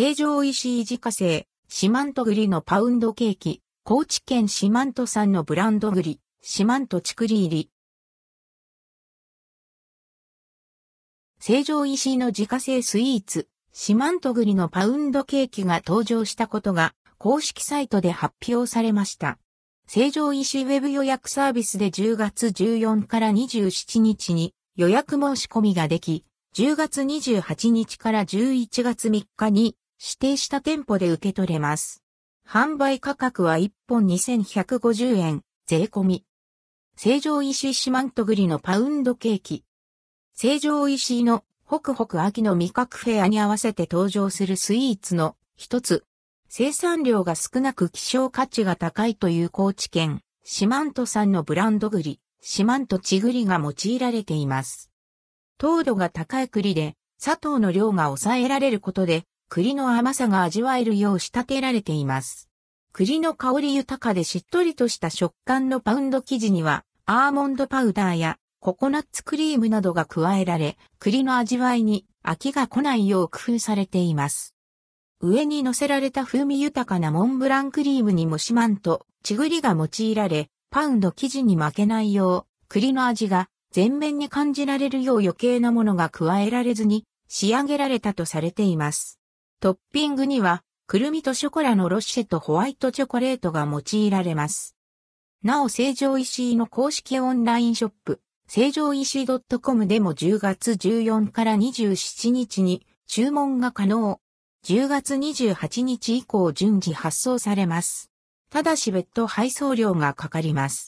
成城石井自家製、四万十栗のパウンドケーキ、高知県四万十産のブランド栗、四万十ちくり入り。成城石井の自家製スイーツ、四万十栗のパウンドケーキが登場したことが公式サイトで発表されました。成城石井ウェブ予約サービスで10月14から27日に予約申し込みができ、10月28日から11月3日に指定した店舗で受け取れます。販売価格は1本2150円、税込み。成城石井四万十栗のパウンドケーキ。成城石井のホクホク秋の味覚フェアに合わせて登場するスイーツの一つ。生産量が少なく希少価値が高いという高知県、四万十産のブランド栗、四万十ち栗が用いられています。糖度が高い栗で、砂糖の量が抑えられることで、栗の甘さが味わえるよう仕立てられています。栗の香り豊かでしっとりとした食感のパウンド生地には、アーモンドパウダーやココナッツクリームなどが加えられ、栗の味わいに飽きが来ないよう工夫されています。上に乗せられた風味豊かなモンブランクリームにもしまんと、ちぐりが用いられ、パウンド生地に負けないよう、栗の味が全面に感じられるよう余計なものが加えられずに仕上げられたとされています。トッピングには、くるみとショコラのロッシェとホワイトチョコレートが用いられます。なお、成城石井の公式オンラインショップ、成城石井 .com でも10月14から27日に注文が可能。10月28日以降順次発送されます。ただし別途配送料がかかります。